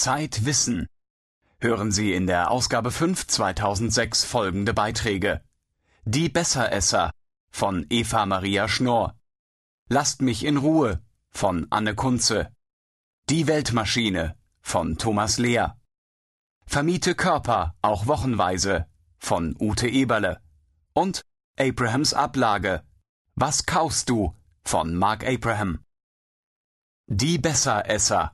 Zeit Wissen. Hören Sie in der Ausgabe 5 2006 folgende Beiträge. Die Besseresser von Eva Maria Schnorr. Lasst mich in Ruhe von Anne Kunze. Die Weltmaschine von Thomas Lehr. Vermiete Körper, auch wochenweise von Ute Eberle. Und Abrahams Ablage. Was kaufst du von Mark Abraham. Die Besseresser.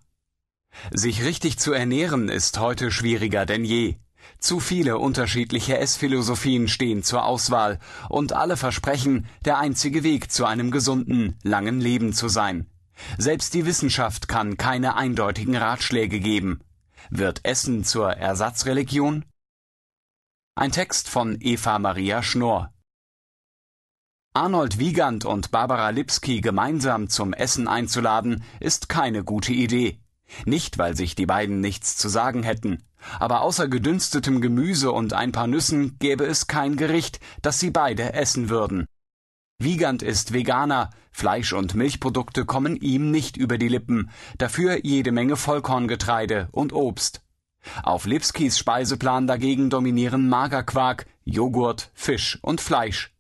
Sich richtig zu ernähren ist heute schwieriger denn je. Zu viele unterschiedliche Essphilosophien stehen zur Auswahl und alle versprechen, der einzige Weg zu einem gesunden, langen Leben zu sein. Selbst die Wissenschaft kann keine eindeutigen Ratschläge geben. Wird Essen zur Ersatzreligion? Ein Text von Eva Maria Schnorr. Arnold Wiegand und Barbara Lipski gemeinsam zum Essen einzuladen, ist keine gute Idee. Nicht, weil sich die beiden nichts zu sagen hätten, aber außer gedünstetem Gemüse und ein paar Nüssen gäbe es kein Gericht, das sie beide essen würden. Wiegand ist Veganer, Fleisch und Milchprodukte kommen ihm nicht über die Lippen, dafür jede Menge Vollkorngetreide und Obst. Auf Lipskis Speiseplan dagegen dominieren Magerquark, Joghurt, Fisch und Fleisch.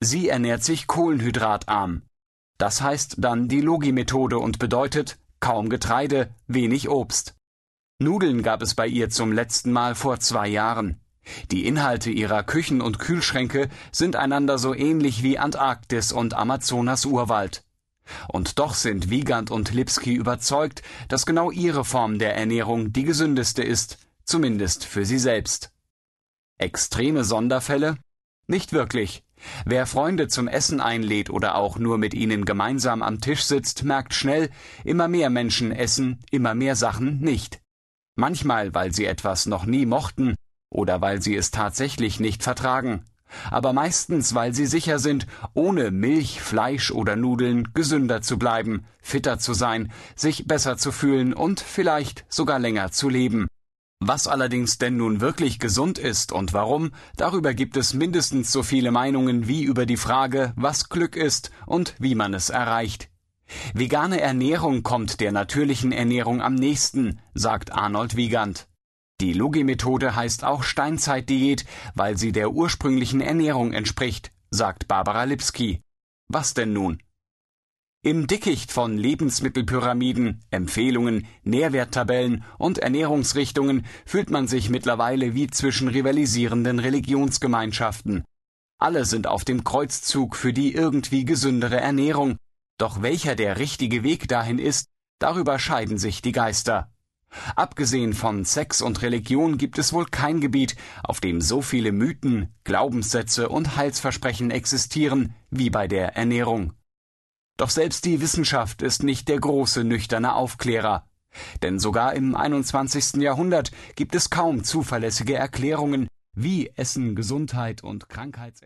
Sie ernährt sich kohlenhydratarm. Das heißt dann die Logi-Methode und bedeutet kaum Getreide, wenig Obst. Nudeln gab es bei ihr zum letzten Mal vor zwei Jahren. Die Inhalte ihrer Küchen und Kühlschränke sind einander so ähnlich wie Antarktis und Amazonas Urwald. Und doch sind Wiegand und Lipski überzeugt, dass genau ihre Form der Ernährung die gesündeste ist, zumindest für sie selbst. Extreme Sonderfälle? Nicht wirklich. Wer Freunde zum Essen einlädt oder auch nur mit ihnen gemeinsam am Tisch sitzt, merkt schnell, immer mehr Menschen essen immer mehr Sachen nicht. Manchmal, weil sie etwas noch nie mochten oder weil sie es tatsächlich nicht vertragen, aber meistens, weil sie sicher sind, ohne Milch, Fleisch oder Nudeln gesünder zu bleiben, fitter zu sein, sich besser zu fühlen und vielleicht sogar länger zu leben. Was allerdings denn nun wirklich gesund ist und warum, darüber gibt es mindestens so viele Meinungen wie über die Frage, was Glück ist und wie man es erreicht. Vegane Ernährung kommt der natürlichen Ernährung am nächsten, sagt Arnold Wiegand. Die Logi-Methode heißt auch Steinzeitdiät, weil sie der ursprünglichen Ernährung entspricht, sagt Barbara Lipski. Was denn nun? Im Dickicht von Lebensmittelpyramiden, Empfehlungen, Nährwerttabellen und Ernährungsrichtungen fühlt man sich mittlerweile wie zwischen rivalisierenden Religionsgemeinschaften. Alle sind auf dem Kreuzzug für die irgendwie gesündere Ernährung, doch welcher der richtige Weg dahin ist, darüber scheiden sich die Geister. Abgesehen von Sex und Religion gibt es wohl kein Gebiet, auf dem so viele Mythen, Glaubenssätze und Heilsversprechen existieren wie bei der Ernährung. Doch selbst die Wissenschaft ist nicht der große nüchterne Aufklärer. Denn sogar im 21. Jahrhundert gibt es kaum zuverlässige Erklärungen, wie Essen Gesundheit und Krankheits